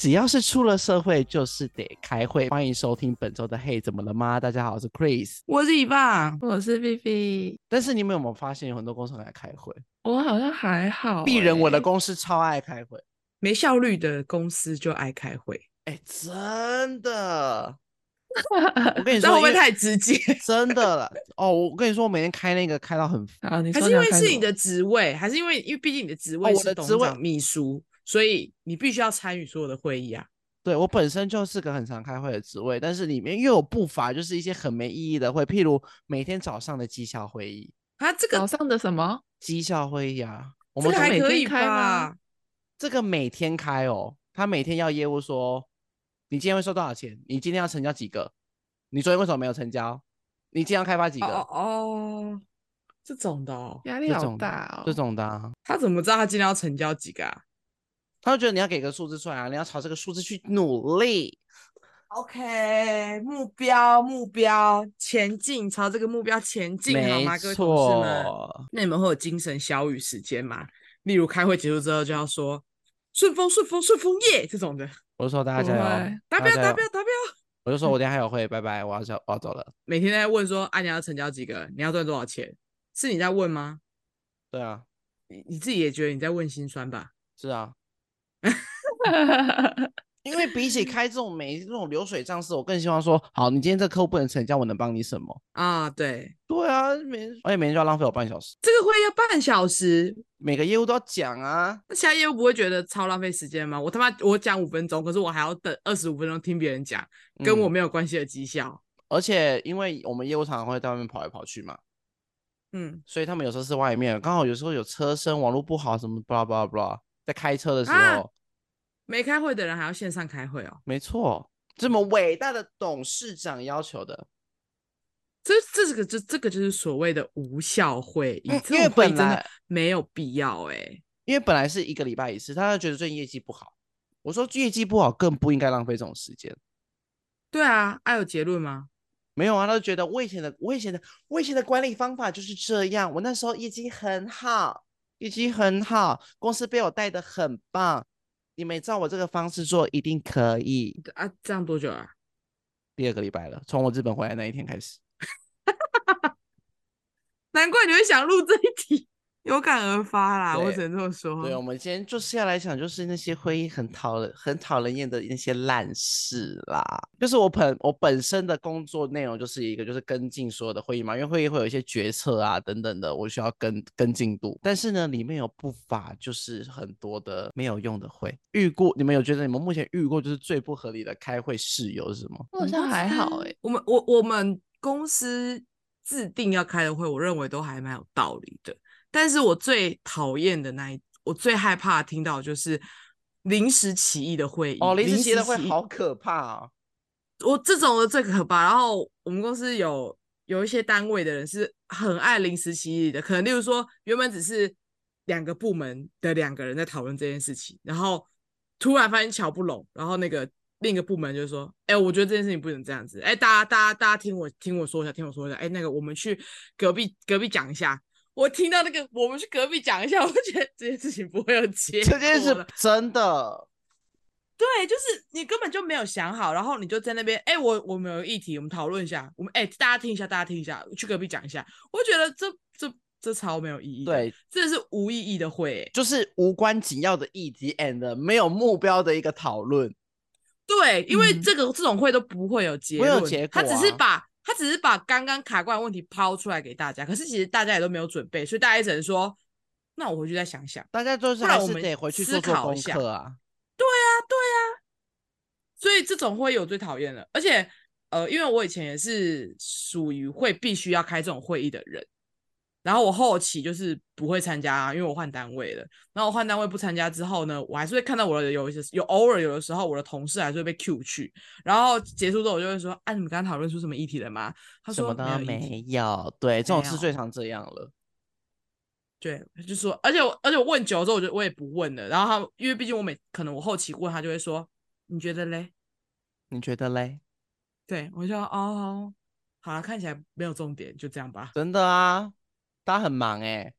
只要是出了社会，就是得开会。欢迎收听本周的《嘿，怎么了吗？》大家好，我是 Chris，我是一爸，我是菲菲。但是你们有没有发现，有很多公司很爱开会？我好像还好、欸。鄙人我的公司超爱开会，没效率的公司就爱开会。哎、欸，真的。我跟你说，会不会太直接？真的了哦，我跟你说，我每天开那个开到很烦，还是因为是你的职位，还是因为因为毕竟你的职位是董事长秘书。所以你必须要参与所有的会议啊！对，我本身就是个很常开会的职位，但是里面又有不乏就是一些很没意义的会，譬如每天早上的绩效会议啊，这个早上的什么绩效会议啊？我们还可以开吗？这个每天开哦，他每天要业务说，你今天会收多少钱？你今天要成交几个？你昨天为什么没有成交？你今天要开发几个？哦，哦，这种的哦，压力好大哦，这种的啊，他怎么知道他今天要成交几个啊？他就觉得你要给个数字出来啊，你要朝这个数字去努力。OK，目标目标前进，朝这个目标前进，好吗？各位同事们，那你们会有精神小语时间吗？例如开会结束之后就要说顺风顺风顺风耶这种的。我就说大家加油，达标达标达标。我就说我等下还有会，拜拜，我要走我要走了。每天在问说啊，你要成交几个？你要赚多少钱？是你在问吗？对啊，你你自己也觉得你在问心酸吧？是啊。因为比起开这种每这种流水账式，我更希望说，好，你今天这客户不能成交，我能帮你什么？啊？对，对啊，每而且每天就要浪费我半小时，这个会要半小时，每个业务都要讲啊，那其他业务不会觉得超浪费时间吗？我他妈我讲五分钟，可是我还要等二十五分钟听别人讲，跟我没有关系的绩效，嗯，而且因为我们业务常常会在外面跑来跑去嘛，嗯，所以他们有时候是外面，刚好有时候有车声，网络不好什么，巴拉巴拉巴拉，在开车的时候。啊没开会的人还要线上开会哦，没错，这么伟大的董事长要求的，这这个这这个就是所谓的无效会议，因为本来没有必要哎，因为本来是一个礼拜一次，他就觉得最近业绩不好，我说业绩不好更不应该浪费这种时间。对啊，还有结论吗？没有啊，他就觉得我以前的我以前的我以前的管理方法就是这样，我那时候业绩很好，业绩很好，公司被我带的很棒。你们照我这个方式做，一定可以啊！这样多久啊？第二个礼拜了，从我日本回来那一天开始。难怪你会想录这一题。有感而发啦，我只能这么说。对，我们今天就是要来讲，就是那些会议很讨人、很讨人厌的那些烂事啦。就是我本我本身的工作内容就是一个，就是跟进所有的会议嘛，因为会议会有一些决策啊等等的，我需要跟跟进度。但是呢，里面有不乏就是很多的没有用的会。遇过你们有觉得你们目前遇过就是最不合理的开会事由是什么？好像还好哎、欸，我们我我们公司制定要开的会，我认为都还蛮有道理的。但是我最讨厌的那一，我最害怕听到就是临时起意的会议。哦，临时起意的会好可怕啊！我这种的最可怕。然后我们公司有有一些单位的人是很爱临时起意的，可能例如说原本只是两个部门的两个人在讨论这件事情，然后突然发现瞧不拢，然后那个另一个部门就说：“哎，我觉得这件事情不能这样子。哎，大家大家大家听我听我说一下，听我说一下。哎，那个我们去隔壁隔壁讲一下。”我听到那个，我们去隔壁讲一下。我觉得这件事情不会有结果。这件事真的，对，就是你根本就没有想好，然后你就在那边，哎、欸，我我们有议题，我们讨论一下。我们哎、欸，大家听一下，大家听一下，去隔壁讲一下。我觉得这这这超没有意义。对，这是无意义的会，就是无关紧要的议题，and 没有目标的一个讨论。对，因为这个、嗯、这种会都不会有结论，没有结果、啊，他只是把。他只是把刚刚卡关的问题抛出来给大家，可是其实大家也都没有准备，所以大家也只能说：“那我回去再想想。”大家都是还是得回去思考一下啊。对呀，对呀。所以这种会议我最讨厌了，而且呃，因为我以前也是属于会必须要开这种会议的人。然后我后期就是不会参加啊，因为我换单位了。然后我换单位不参加之后呢，我还是会看到我的有一些有偶尔有的时候我的同事还是会被 Q 去。然后结束之后我就会说：“哎、啊，你们刚刚讨论出什么议题了吗？”他说：“什么都没有。没有”对，这种事最常这样了。对，就说，而且我而且我问久了之后，我就我也不问了。然后他因为毕竟我每可能我后期问他就会说：“你觉得嘞？你觉得嘞？”对，我就说：“哦，好了，看起来没有重点，就这样吧。”真的啊。大家很忙哎，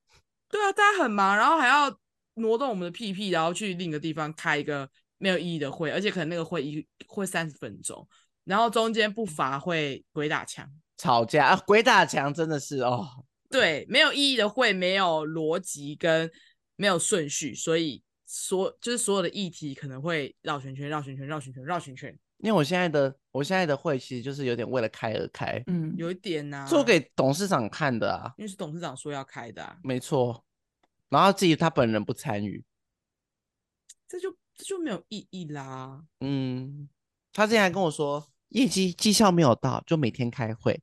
对啊，大家很忙，然后还要挪动我们的屁屁，然后去另一个地方开一个没有意义的会，而且可能那个会一会三十分钟，然后中间不乏会鬼打墙、吵架啊，鬼打墙真的是哦，对，没有意义的会，没有逻辑跟没有顺序，所以所就是所有的议题可能会绕圈圈、绕圈圈、绕圈圈、绕圈圈。因为我现在的我现在的会其实就是有点为了开而开，嗯，有一点呐、啊，做给董事长看的啊，因为是董事长说要开的、啊，没错，然后自己他本人不参与，这就这就没有意义啦。嗯，他之前还跟我说业绩绩效没有到，就每天开会。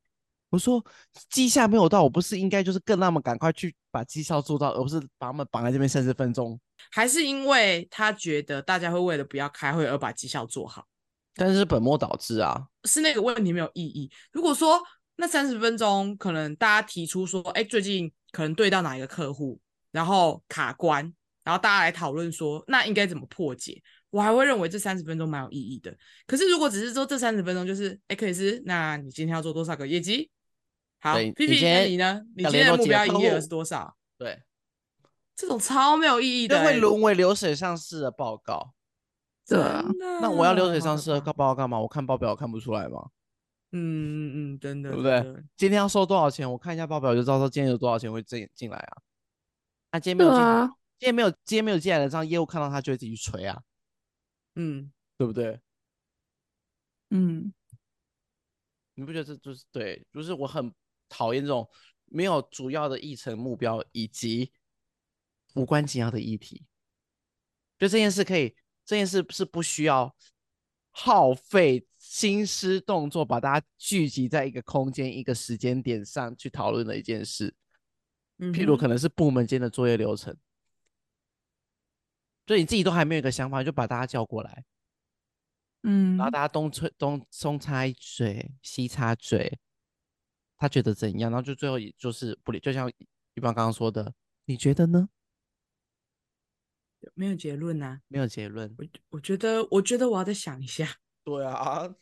我说绩效没有到，我不是应该就是更那么赶快去把绩效做到，而不是把他们绑在这边三十分钟？还是因为他觉得大家会为了不要开会而把绩效做好？但是本末倒置啊！是那个问题没有意义。如果说那三十分钟可能大家提出说，哎，最近可能对到哪一个客户，然后卡关，然后大家来讨论说，那应该怎么破解？我还会认为这三十分钟蛮有意义的。可是如果只是说这三十分钟就是，哎，克里斯，那你今天要做多少个业绩？好，P P，那你呢？你今天的目标营业额是多少？对，这种超没有意义的，会沦为流水上式的报告。对啊，那我要流水账式的报告干嘛？我看报表看不出来吗？嗯嗯嗯，真的，对不对？今天要收多少钱？我看一下报表就知道说今天有多少钱会进进来啊。那今天没有进，今天没有，今天没有进来的这样业务看到他就会自己去催啊。嗯，对不对？嗯，你不觉得这就是对？就是我很讨厌这种没有主要的议程目标以及无关紧要的议题。就这件事可以。这件事是不需要耗费心思动作，把大家聚集在一个空间、一个时间点上去讨论的一件事。譬如可能是部门间的作业流程，所以你自己都还没有一个想法，就把大家叫过来，嗯，然后大家东吹东东插一嘴，西插嘴，他觉得怎样？然后就最后也就是不理，就像一般刚刚说的，你觉得呢？没有结论呐、啊，没有结论。我我觉得，我觉得我要再想一下。对啊，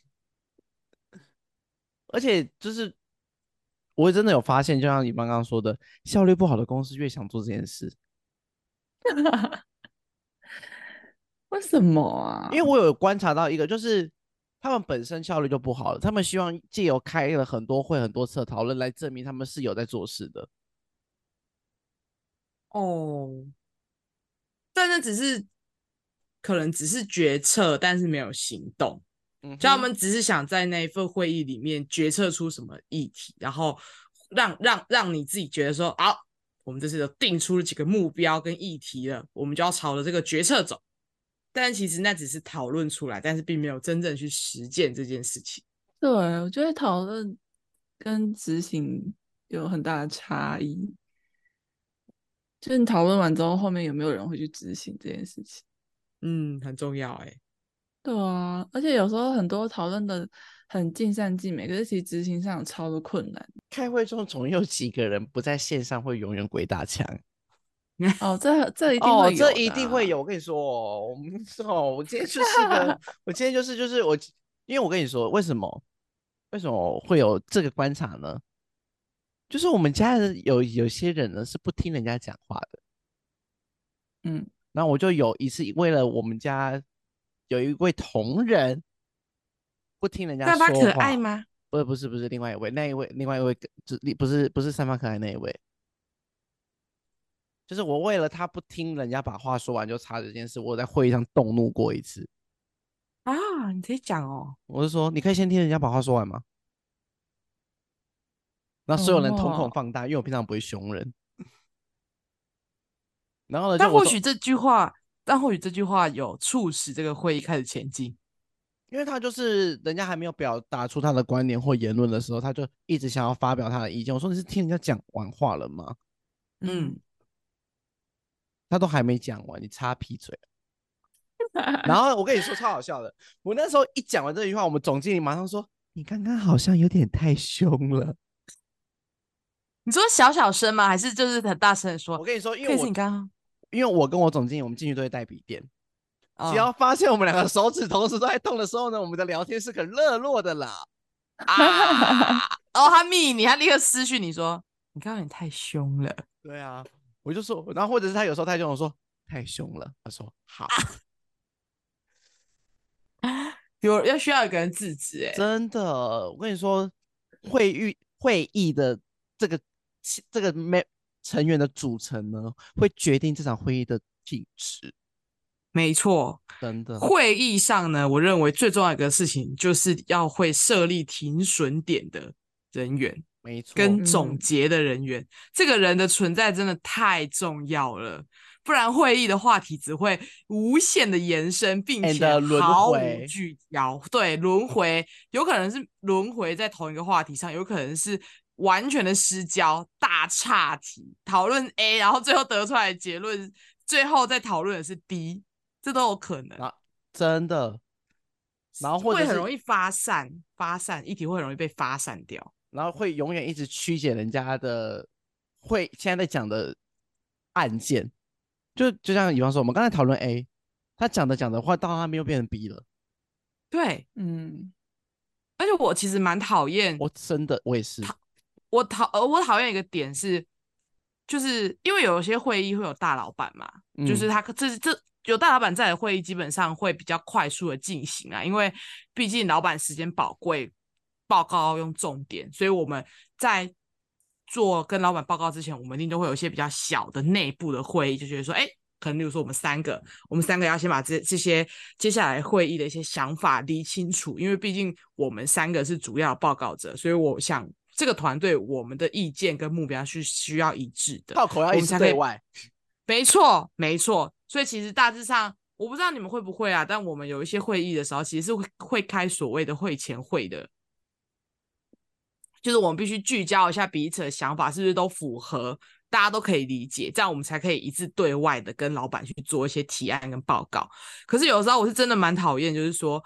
而且就是，我真的有发现，就像你刚刚说的，效率不好的公司越想做这件事。为什么啊？因为我有观察到一个，就是他们本身效率就不好了，他们希望借由开了很多会、很多次的讨论来证明他们是有在做事的。哦。但那只是可能只是决策，但是没有行动。嗯，就他们只是想在那一份会议里面决策出什么议题，然后让让让你自己觉得说，好，我们这次就定出了几个目标跟议题了，我们就要朝着这个决策走。但其实那只是讨论出来，但是并没有真正去实践这件事情。对，我觉得讨论跟执行有很大的差异。就是你讨论完之后，后面有没有人会去执行这件事情？嗯，很重要哎。对啊，而且有时候很多讨论的很尽善尽美，可是其实执行上有超多困难。开会中总有几个人不在线上会永远鬼打墙。哦，这 这一定会有，啊哦，这一定会有。我跟你说，我们哦，我今天就是个，我今天就是就是我，因为我跟你说，为什么为什么会有这个观察呢？就是我们家人有有些人呢是不听人家讲话的，嗯，然后我就有一次为了我们家有一位同仁不听人家说话，三八可爱吗？不是不是不是，另外一位那一位另外一位就不是不是三八可爱那一位，就是我为了他不听人家把话说完就插这件事，我在会议上动怒过一次。啊，你可以讲哦，我是说你可以先听人家把话说完吗？那所有人瞳孔放大，因为我平常不会凶人。然后呢？但或许这句话，但或许这句话有促使这个会议开始前进，因为他就是人家还没有表达出他的观点或言论的时候，他就一直想要发表他的意见。我说你是听人家讲完话了吗？嗯，他都还没讲完，你插屁嘴。然后我跟你说超好笑的，我那时候一讲完这句话，我们总经理马上说：“你刚刚好像有点太凶了。”你说小小声吗？还是就是很大声的说？我跟你说，因为我你刚刚因为我跟我总经理，我们进去都会带笔电。哦、只要发现我们两个手指同时都在动的时候呢，我们的聊天是很热络的啦。啊！哦，他密你，他立刻私讯你说，你刚刚你太凶了。对啊，我就说，然后或者是他有时候太凶，我说太凶了，他说好。啊、有要需要一个人制止哎，真的，我跟你说，会议会议的这个这个没成员的组成呢，会决定这场会议的品质。没错，真的。会议上呢，我认为最重要一个事情就是要会设立停损点的人员，没错，跟总结的人员，嗯、这个人的存在真的太重要了。不然会议的话题只会无限的延伸，并且毫无聚焦。对，轮回有可能是轮回在同一个话题上，有可能是完全的失焦，大岔题，讨论 A，然后最后得出来的结论，最后再讨论的是 D，这都有可能。啊，真的。然后会很容易发散，发散议题会很容易被发散掉，然后会永远一直曲解人家的会现在在讲的案件。就就像比方说，我们刚才讨论 A，他讲的讲的话到他没有变成 B 了。对，嗯，而且我其实蛮讨厌，我真的我也是，我讨呃我讨厌一个点是，就是因为有一些会议会有大老板嘛，嗯、就是他这这有大老板在的会议基本上会比较快速的进行啊，因为毕竟老板时间宝贵，报告要用重点，所以我们在。做跟老板报告之前，我们一定都会有一些比较小的内部的会议，就觉得说，哎，可能比如说我们三个，我们三个要先把这这些接下来会议的一些想法理清楚，因为毕竟我们三个是主要报告者，所以我想这个团队我们的意见跟目标是需要一致的，炮口要一致对外，没错没错。所以其实大致上，我不知道你们会不会啊，但我们有一些会议的时候，其实是会会开所谓的会前会的。就是我们必须聚焦一下彼此的想法是不是都符合，大家都可以理解，这样我们才可以一致对外的跟老板去做一些提案跟报告。可是有时候我是真的蛮讨厌，就是说，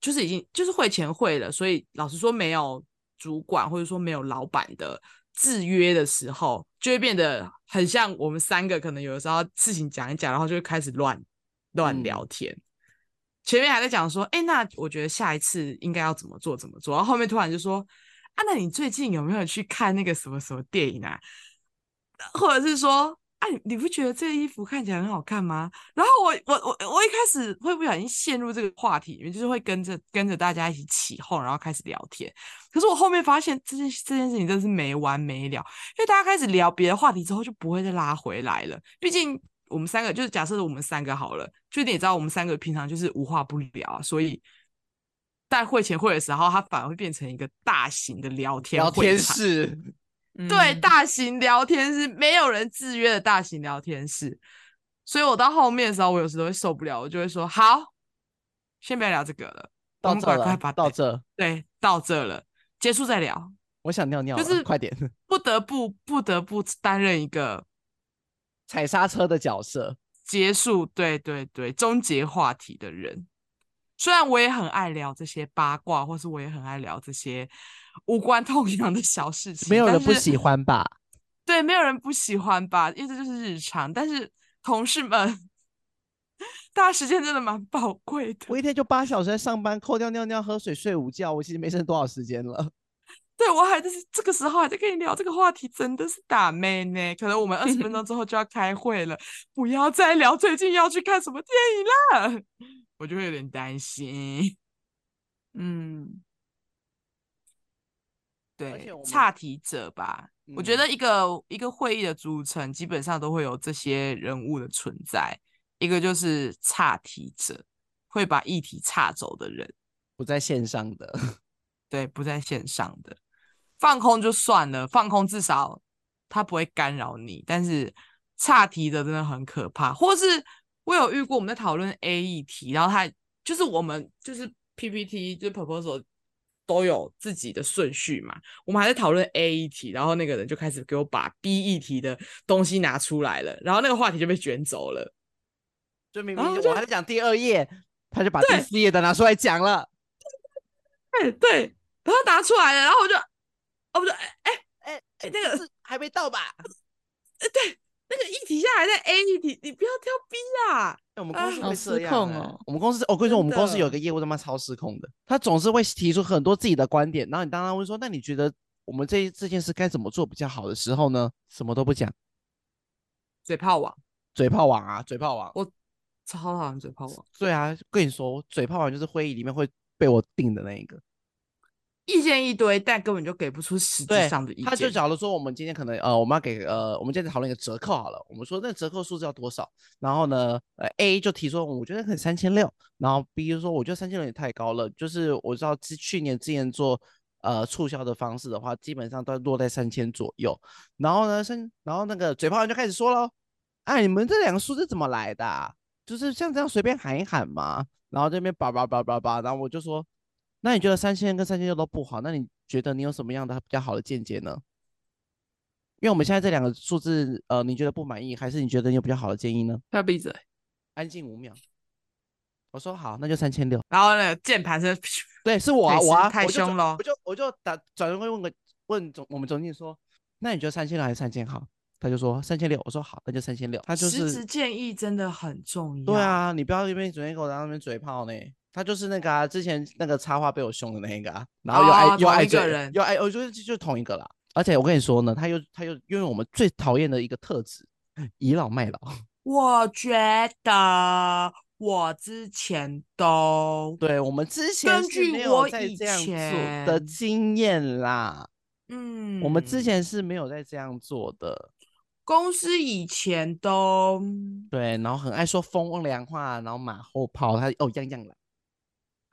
就是已经就是会前会了，所以老实说没有主管或者说没有老板的制约的时候，就会变得很像我们三个可能有的时候事情讲一讲，然后就会开始乱乱聊天。嗯、前面还在讲说，哎，那我觉得下一次应该要怎么做怎么做，然后后面突然就说。啊，那你最近有没有去看那个什么什么电影啊？或者是说，啊，你不觉得这个衣服看起来很好看吗？然后我我我我一开始会不小心陷入这个话题里面，就是会跟着跟着大家一起起哄，然后开始聊天。可是我后面发现，这件这件事情真的是没完没了，因为大家开始聊别的话题之后，就不会再拉回来了。毕竟我们三个，就是假设我们三个好了，就你也知道，我们三个平常就是无话不聊，所以。在会前会的时候，它反而会变成一个大型的聊天聊天室，对，嗯、大型聊天室，没有人制约的大型聊天室。所以我到后面的时候，我有时都会受不了，我就会说：“好，先不要聊这个了，到这了，到这，对，到这了，结束再聊。”我想尿尿，就是快点，不得不不得不担任一个踩刹车的角色，结束，对对对，终结话题的人。虽然我也很爱聊这些八卦，或是我也很爱聊这些无关痛痒的小事情，没有人不喜欢吧？对，没有人不喜欢吧？因为这就是日常。但是同事们，大家时间真的蛮宝贵的。我一天就八小时在上班，扣掉尿尿、喝水、睡午觉，我其实没剩多少时间了。对，我还在这个时候还在跟你聊这个话题，真的是打妹呢。可能我们二十分钟之后就要开会了，不要再聊最近要去看什么电影了。我就会有点担心，嗯，对，差题者吧。嗯、我觉得一个一个会议的组成基本上都会有这些人物的存在，一个就是差题者，会把议题岔走的人，不在线上的，对，不在线上的，放空就算了，放空至少他不会干扰你，但是岔题的真的很可怕，或是。我有遇过，我们在讨论 A 议题，然后他就是我们就是 PPT 就是 proposal 都有自己的顺序嘛，我们还在讨论 A 议题，然后那个人就开始给我把 B 议题的东西拿出来了，然后那个话题就被卷走了。就明明我还在讲第二页，他就把第四页的拿出来讲了。对对，然后拿出来了，然后我就，哦不对，哎哎哎，那个是还没到吧？哎对。那个一题下来在 A 你你，你不要挑 B 啊！我们公司会失控哦。我们公司，我跟你说，我们公司有一个业务他妈超失控的，他总是会提出很多自己的观点，然后你当他问说，那你觉得我们这这件事该怎么做比较好的时候呢？什么都不讲，嘴炮王，嘴炮王啊，嘴炮王，我超讨厌嘴炮王。对啊，跟你说，嘴炮王就是会议里面会被我定的那一个。意见一堆，但根本就给不出实际上的意见。他就假如说，我们今天可能呃，我们要给呃，我们今天讨论一个折扣好了。我们说那折扣数字要多少？然后呢，呃，A 就提出，我觉得可能三千六。然后 B 就说，我觉得三千六也太高了。就是我知道，之去年之前做呃促销的方式的话，基本上都落在三千左右。然后呢，三，然后那个嘴炮人就开始说了，哎，你们这两个数字怎么来的啊？就是像这样随便喊一喊嘛。然后这边叭叭叭叭叭，然后我就说。那你觉得三千跟三千六都不好？那你觉得你有什么样的比较好的见解呢？因为我们现在这两个数字，呃，你觉得不满意，还是你觉得你有比较好的建议呢？他闭嘴，安静五秒。我说好，那就三千六。然后呢，键盘是，对，是我啊，我啊，太凶了，我就我就打转头会问个问总我们总经理说，那你觉得三千六还是三千好？他就说三千六。我说好，那就三千六。他就是实质建议真的很重要。对啊，你不要一边昨天给我在那边嘴炮呢。他就是那个啊，之前那个插画被我凶的那一个啊，然后又爱、哦、又爱这人，又爱，我觉得就就同一个啦。而且我跟你说呢，他又他又拥有我们最讨厌的一个特质，倚老卖老。我觉得我之前都对，我们之前是没有在这样做的经验啦。嗯，我们之前是没有在这样做的。公司以前都对，然后很爱说风凉话，然后马后炮，他哦样样来。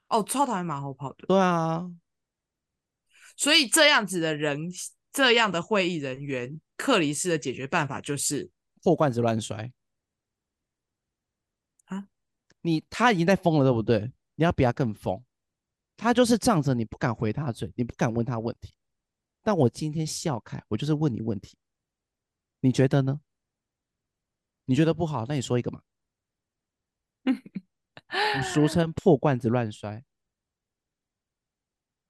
哦，超讨厌马后炮的。对啊，所以这样子的人，这样的会议人员，克里斯的解决办法就是破罐子乱摔。啊，你他已经在疯了，对不对？你要比他更疯。他就是仗着你不敢回他嘴，你不敢问他问题。但我今天笑开，我就是问你问题，你觉得呢？你觉得不好，那你说一个嘛。俗称破罐子乱摔，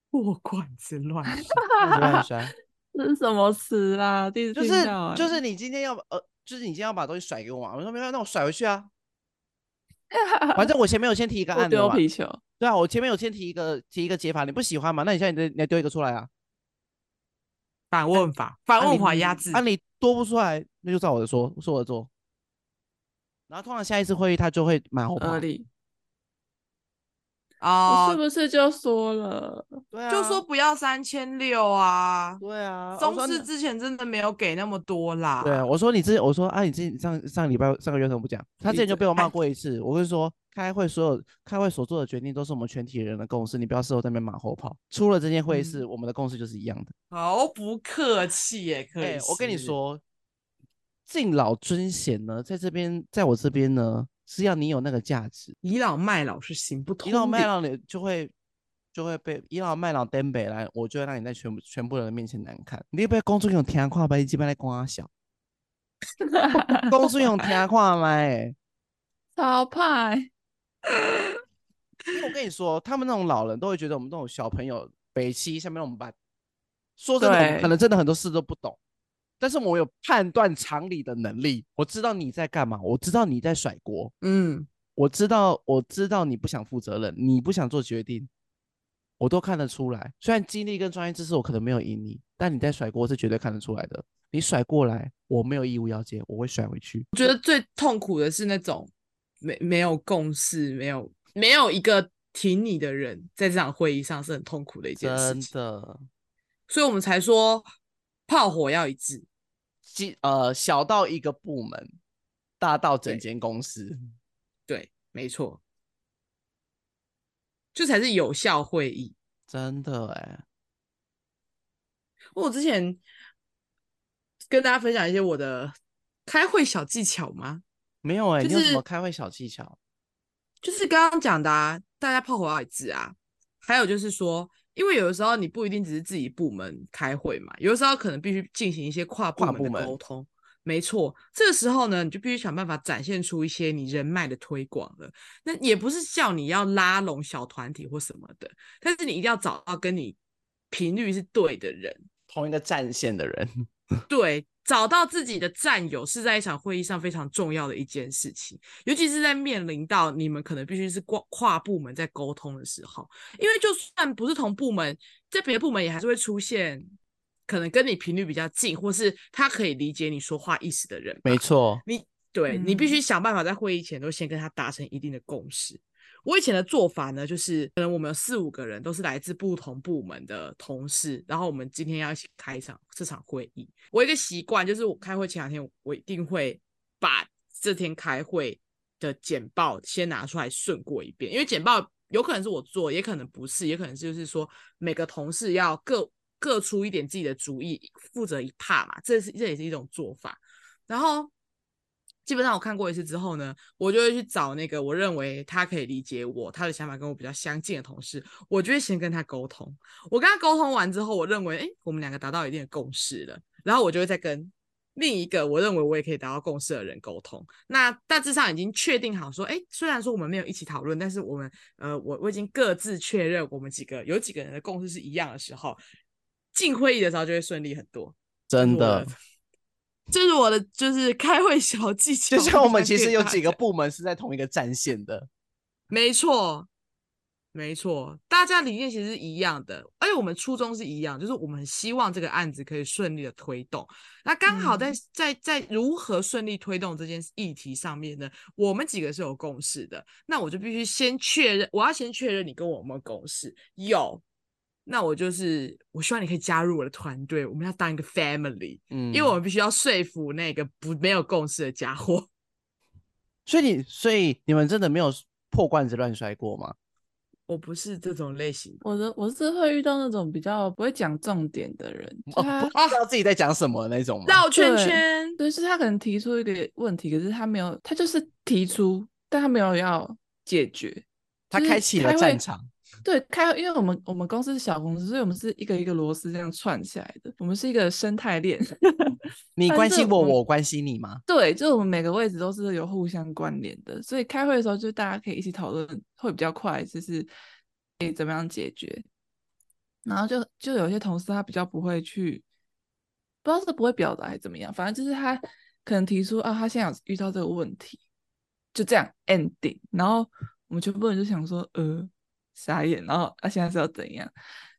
破罐子乱摔，乱摔，这 是什么词啊？第一次听到、欸、就是就是你今天要呃，就是你今天要把东西甩给我嘛？我说没有，那我甩回去啊。反正我前面有先提一个案子嘛，丢皮球。对啊，我前面有先提一个提一个解法，你不喜欢嘛？那你现在你你丢一个出来啊？反问法，反问法压制。啊，你多不出来，那就照我的说，说我的做。然后通常下一次会议他就会蛮后怕。啊，我是不是就说了？对啊，就说不要三千六啊。对啊，中视之前真的没有给那么多啦。对啊，我说你之前，我说啊，你之前上上礼拜上个月怎么不讲？他之前就被我骂过一次。我跟你说，开会所有开会所做的决定都是我们全体人的共识，你不要事后在那边马后炮。出了这件会议室，我们的共识就是一样的。好不客气耶，可以、欸。我跟你说，敬老尊贤呢，在这边，在我这边呢。是要你有那个价值，倚老卖老是行不通。倚老卖老，你就会就会被倚老卖老颠北来，我就会让你在全部全部人的面前难看。你要不要工作用听话吧？你基本来光小，工作用听话吗？超派。因为我跟你说，他们那种老人都会觉得我们这种小朋友北七下面我们班，说真的，可能真的很多事都不懂。但是我有判断常理的能力，我知道你在干嘛，我知道你在甩锅，嗯，我知道，我知道你不想负责任，你不想做决定，我都看得出来。虽然经历跟专业知识我可能没有赢你，但你在甩锅是绝对看得出来的。你甩过来，我没有义务要接，我会甩回去。我觉得最痛苦的是那种没没有共识，没有没有一个挺你的人，在这场会议上是很痛苦的一件事情。真的，所以我们才说。炮火要一致，即呃，小到一个部门，大到整间公司，对，对，没错，这才是有效会议。真的哎，我之前跟大家分享一些我的开会小技巧吗？没有哎，就是、你有什么开会小技巧？就是刚刚讲的啊，大家炮火要一致啊，还有就是说。因为有的时候你不一定只是自己部门开会嘛，有的时候可能必须进行一些跨部门的沟通。没错，这个时候呢，你就必须想办法展现出一些你人脉的推广了。那也不是叫你要拉拢小团体或什么的，但是你一定要找到跟你频率是对的人，同一个战线的人。对。找到自己的战友是在一场会议上非常重要的一件事情，尤其是在面临到你们可能必须是跨跨部门在沟通的时候，因为就算不是同部门，在别的部门也还是会出现可能跟你频率比较近，或是他可以理解你说话意思的人。没错，你对、嗯、你必须想办法在会议前都先跟他达成一定的共识。我以前的做法呢，就是可能我们有四五个人都是来自不同部门的同事，然后我们今天要一起开一场这场会议。我一个习惯就是，我开会前两天，我一定会把这天开会的简报先拿出来顺过一遍，因为简报有可能是我做，也可能不是，也可能就是说每个同事要各各出一点自己的主意，负责一 part 嘛，这是这也是一种做法。然后。基本上我看过一次之后呢，我就会去找那个我认为他可以理解我，他的想法跟我比较相近的同事，我就会先跟他沟通。我跟他沟通完之后，我认为，诶，我们两个达到一定的共识了，然后我就会再跟另一个我认为我也可以达到共识的人沟通。那大致上已经确定好说，诶，虽然说我们没有一起讨论，但是我们，呃，我我已经各自确认我们几个有几个人的共识是一样的时候，进会议的时候就会顺利很多。真的。这是我的，就是开会小技巧。就像我们其实有几个部门是在同一个战线的，没错，没错，大家理念其实是一样的，而且我们初衷是一样，就是我们希望这个案子可以顺利的推动。那刚好在、嗯、在在如何顺利推动这件议题上面呢，我们几个是有共识的。那我就必须先确认，我要先确认你跟我们共识，有。那我就是，我希望你可以加入我的团队，我们要当一个 family，嗯，因为我们必须要说服那个不没有共识的家伙。所以你，所以你们真的没有破罐子乱摔过吗？我不是这种类型，我的我是会遇到那种比较不会讲重点的人，哦，不知道自己在讲什么那种吗？绕圈圈，对，就是他可能提出一个问题，可是他没有，他就是提出，但他没有要解决，他开启了战场。对，开，因为我们我们公司是小公司，所以我们是一个一个螺丝这样串起来的。我们是一个生态链，你关心我，我关心你吗？对，就是我们每个位置都是有互相关联的，所以开会的时候就大家可以一起讨论，会比较快，就是可以怎么样解决。然后就就有些同事他比较不会去，不知道是不会表达还是怎么样，反正就是他可能提出啊，他现在有遇到这个问题，就这样 ending。然后我们全部人就想说，呃。傻眼，然后他现在是要怎样？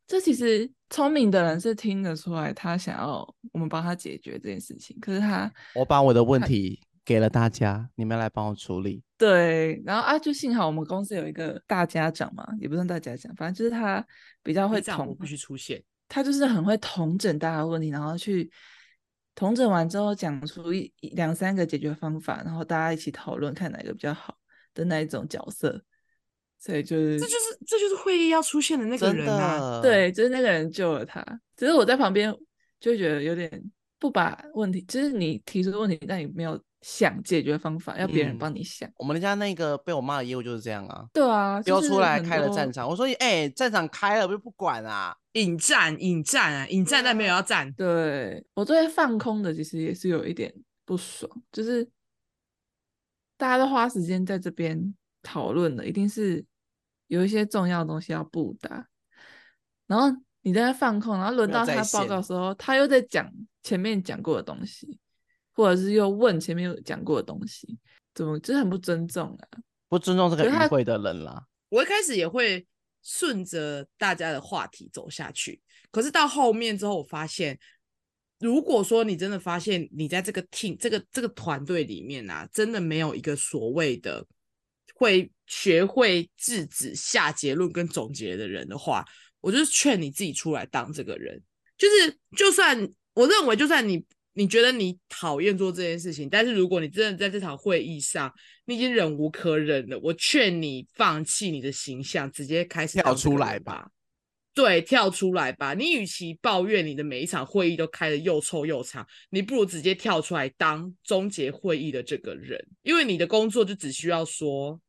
这其实聪明的人是听得出来，他想要我们帮他解决这件事情。可是他，我把我的问题给了大家，你们来帮我处理。对，然后啊，就幸好我们公司有一个大家长嘛，也不算大家长，反正就是他比较会统，必须出现。他就是很会统整大家的问题，然后去统整完之后讲出一两三个解决方法，然后大家一起讨论看哪个比较好的那一种角色。所以就是，这就是这就是会议要出现的那个人啊！对，就是那个人救了他。只是我在旁边就觉得有点不把问题，就是你提出问题，但你没有想解决方法，要别人帮你想。嗯、我们家那个被我骂的业务就是这样啊。对啊，丢出来开了战场。我说，哎、欸，战场开了，不就不管啊，引战，引战啊，引战，但没有要战。对，我对放空的其实也是有一点不爽，就是大家都花时间在这边。讨论的一定是有一些重要的东西要布达，然后你在放空，然后轮到他报告的时候，他又在讲前面讲过的东西，或者是又问前面有讲过的东西，怎么就是很不尊重啊？不尊重这个与会的人啦。我一开始也会顺着大家的话题走下去，可是到后面之后，我发现，如果说你真的发现你在这个 team 这个这个团队里面啊，真的没有一个所谓的。会学会制止下结论跟总结的人的话，我就是劝你自己出来当这个人。就是，就算我认为，就算你你觉得你讨厌做这件事情，但是如果你真的在这场会议上，你已经忍无可忍了，我劝你放弃你的形象，直接开始跳出来吧。对，跳出来吧。你与其抱怨你的每一场会议都开得又臭又长，你不如直接跳出来当终结会议的这个人，因为你的工作就只需要说。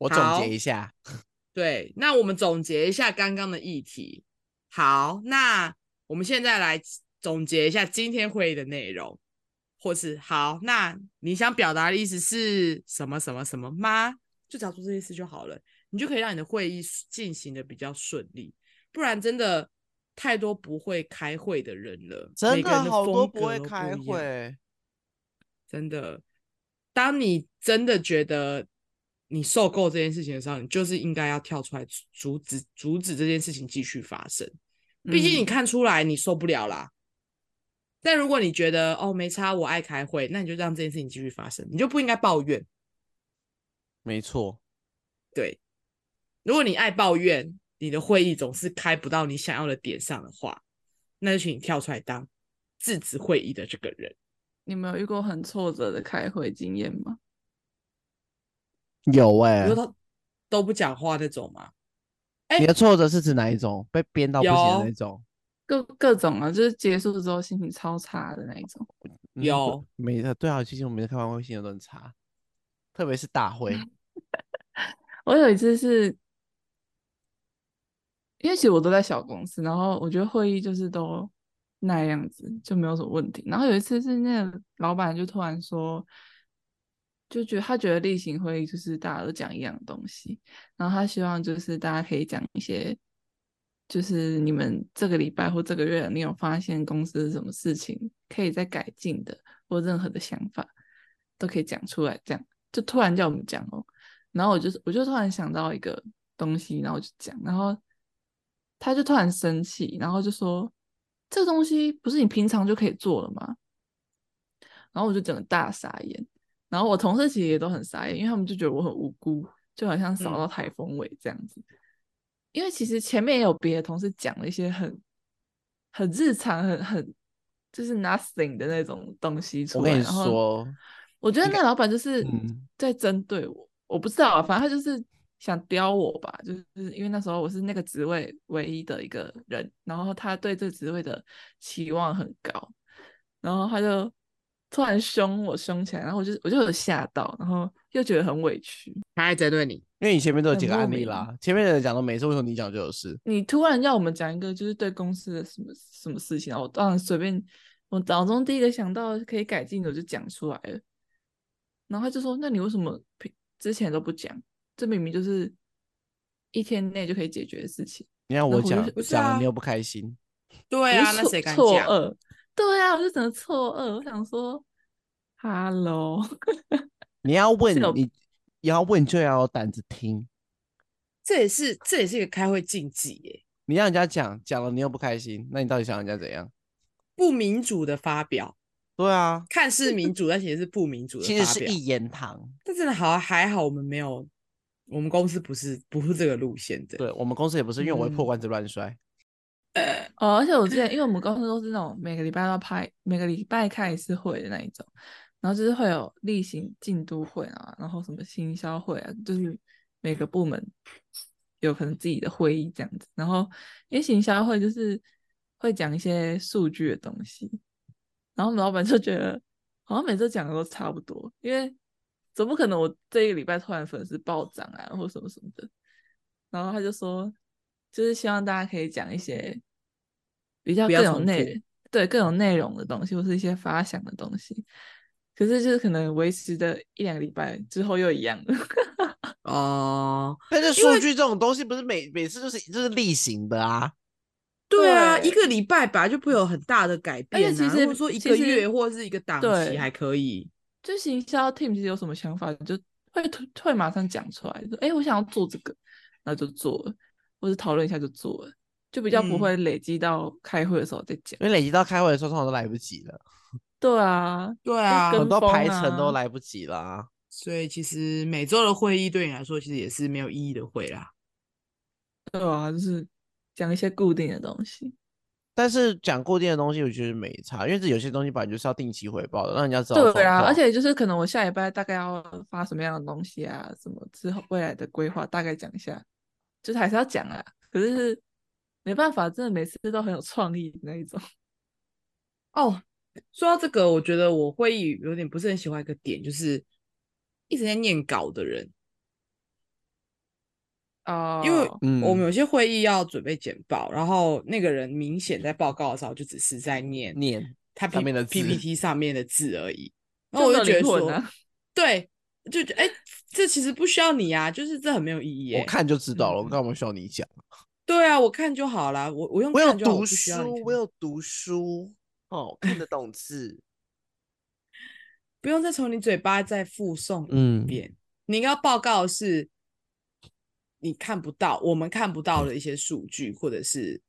我总结一下，对，那我们总结一下刚刚的议题。好，那我们现在来总结一下今天会议的内容，或是好，那你想表达的意思是什么什么什么吗？就找出这些事就好了，你就可以让你的会议进行的比较顺利。不然真的太多不会开会的人了，真的好多不会开会，真的。当你真的觉得。你受够这件事情的时候，你就是应该要跳出来阻止阻止这件事情继续发生。毕竟你看出来你受不了啦。嗯、但如果你觉得哦没差，我爱开会，那你就让这件事情继续发生，你就不应该抱怨。没错，对，如果你爱抱怨，你的会议总是开不到你想要的点上的话，那就请你跳出来当制止会议的这个人。你没有遇过很挫折的开会经验吗？有哎、欸，比如说都不讲话那种吗？你的挫折是指哪一种？被编到不行的那种？各各种啊，就是结束之后心情超差的那一种。有，每个对啊，其实我每次开完会心情都很差，特别是大会。我有一次是，因为其实我都在小公司，然后我觉得会议就是都那样子，就没有什么问题。然后有一次是那个老板就突然说。就觉得他觉得例行会议就是大家都讲一样东西，然后他希望就是大家可以讲一些，就是你们这个礼拜或这个月你有发现公司什么事情可以再改进的，或任何的想法都可以讲出来。这样就突然叫我们讲哦，然后我就我就突然想到一个东西，然后我就讲，然后他就突然生气，然后就说这个东西不是你平常就可以做了吗？然后我就整个大傻眼。然后我同事其实也都很傻眼，因为他们就觉得我很无辜，就好像扫到台风尾这样子。嗯、因为其实前面也有别的同事讲了一些很很日常、很很就是 nothing 的那种东西出来。我跟你说，我觉得那老板就是在针对我，嗯、我不知道啊，反正他就是想刁我吧，就是因为那时候我是那个职位唯一的一个人，然后他对这个职位的期望很高，然后他就。突然凶我凶起来，然后我就我就有吓到，然后又觉得很委屈。他还针对你，因为你前面都有几个案例啦，前面的人讲都没事，为什么你讲就有事？你突然要我们讲一个就是对公司的什么什么事情，然后我当然随便，我脑中第一个想到可以改进的我就讲出来了。然后他就说：“那你为什么之前都不讲？这明明就是一天内就可以解决的事情。”你让我讲，讲了你又不开心。对啊，那谁敢讲？对啊，我就整个错愕。我想说，Hello，你要问你，你要问就要有胆子听。这也是这也是一个开会禁忌耶。你让人家讲讲了，你又不开心，那你到底想人家怎样？不民主的发表。对啊，看似民主，但其实是不民主的发表。其实是一言堂。但真的好还好，我们没有，我们公司不是不是这个路线的。对，我们公司也不是，因为我会破罐子乱摔。哦，而且我之前，因为我们公司都是那种每个礼拜都要拍，每个礼拜开一次会的那一种，然后就是会有例行进度会啊，然后什么行销会啊，就是每个部门有可能自己的会议这样子。然后因为行销会就是会讲一些数据的东西，然后我们老板就觉得好像每次讲的都差不多，因为总不可能我这一个礼拜突然粉丝暴涨啊，或什么什么的。然后他就说。就是希望大家可以讲一些比较更有内容，对更有内容的东西，或是一些发想的东西。可是就是可能维持的一两个礼拜之后又一样了。哦，但是数据这种东西不是每每次都是就是例行的啊。对啊，一个礼拜本来就不会有很大的改变，啊。而且其实说一个月或者是一个档期还可以。就行销 team 其实有什么想法，就会会马上讲出来，说哎，我想要做这个，那就做了。或者讨论一下就做了，就比较不会累积到开会的时候再讲。因为累积到开会的时候，通常都来不及了。对啊，对啊，啊很多排程都来不及了。所以其实每周的会议对你来说，其实也是没有意义的会啦。对啊，就是讲一些固定的东西。但是讲固定的东西，我觉得没差，因为这有些东西本来就是要定期回报的，让人家知道。对啊，而且就是可能我下礼拜大概要发什么样的东西啊，什么之后未来的规划，大概讲一下。就是还是要讲啊，可是，是没办法，真的每次都很有创意那一种。哦，说到这个，我觉得我会议有点不是很喜欢一个点，就是一直在念稿的人。哦，因为我们有些会议要准备简报，嗯、然后那个人明显在报告的时候就只是在念念他上面的 PPT 上面的字而已，然后我就觉得说，啊、对。就觉得哎、欸，这其实不需要你啊，就是这很没有意义、欸。我看就知道了，我干嘛需要你讲？对啊，我看就好了。我我用我有读书，我有读书哦，看得懂字，不用再从你嘴巴再复诵一遍。嗯、你应该要报告的是你看不到，我们看不到的一些数据，或者是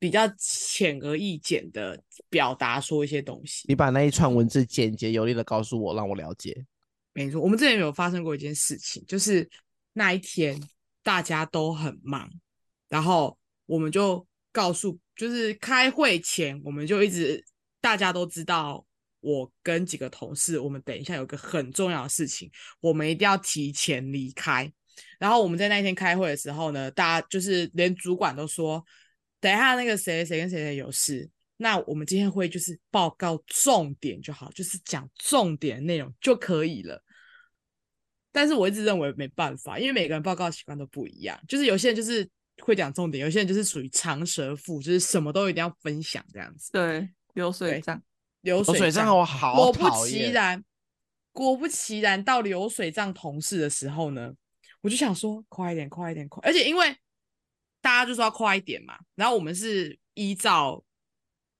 比较浅而易见的表达说一些东西。你把那一串文字简洁有力的告诉我，让我了解。没错，我们之前有发生过一件事情，就是那一天大家都很忙，然后我们就告诉，就是开会前我们就一直大家都知道，我跟几个同事，我们等一下有个很重要的事情，我们一定要提前离开。然后我们在那一天开会的时候呢，大家就是连主管都说，等一下那个谁谁跟谁谁有事，那我们今天会就是报告重点就好，就是讲重点内容就可以了。但是我一直认为没办法，因为每个人报告习惯都不一样，就是有些人就是会讲重点，有些人就是属于长舌妇，就是什么都一定要分享这样子。对，流水账，流水账我好果不其然，果不其然到流水账同事的时候呢，我就想说快一点，快一点，快！而且因为大家就说要快一点嘛，然后我们是依照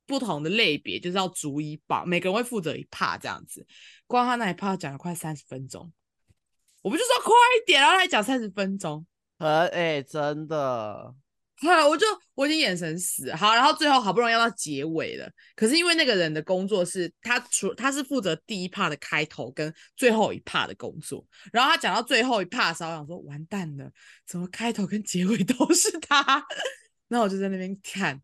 不同的类别，就是要逐一报，每个人会负责一 part 这样子。光他那一 part 讲了快三十分钟。我不就说快一点，然后他还讲三十分钟，呃，哎，真的，哈，我就我已经眼神死，好，然后最后好不容易要到结尾了，可是因为那个人的工作是他除他是负责第一 part 的开头跟最后一 part 的工作，然后他讲到最后一 part 的时候，我想说完蛋了，怎么开头跟结尾都是他？那我就在那边看，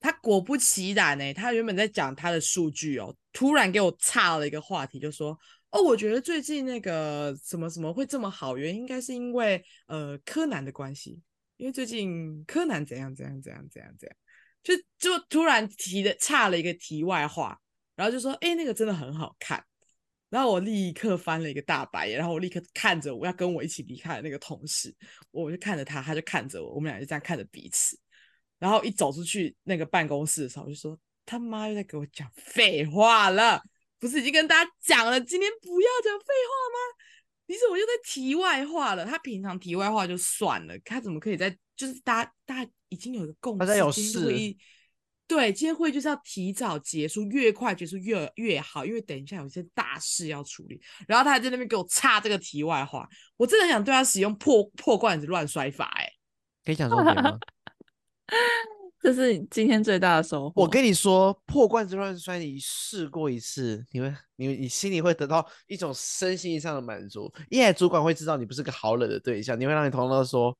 他果不其然呢、他原本在讲他的数据哦，突然给我岔了一个话题，就说。哦，我觉得最近那个什么什么会这么好，原因应该是因为呃柯南的关系，因为最近柯南怎样怎样怎样怎样怎样，就就突然提的差了一个题外话，然后就说哎那个真的很好看，然后我立刻翻了一个大白眼，然后我立刻看着我要跟我一起离开的那个同事，我就看着他，他就看着我，我们俩就这样看着彼此，然后一走出去那个办公室的时候，我就说他妈又在给我讲废话了。不是已经跟大家讲了，今天不要讲废话吗？你怎么又在题外话了？他平常题外话就算了，他怎么可以在就是大家大家已经有一个共识，大家有事，对，今天会就是要提早结束，越快结束越越好，因为等一下有一些大事要处理。然后他还在那边给我插这个题外话，我真的很想对他使用破破罐子乱摔法，哎，可以讲重点吗？这是你今天最大的收获。我跟你说，破罐子乱摔，你试过一次，你会，你你心里会得到一种身心上的满足。因为主管会知道你不是个好惹的对象，你会让你同事说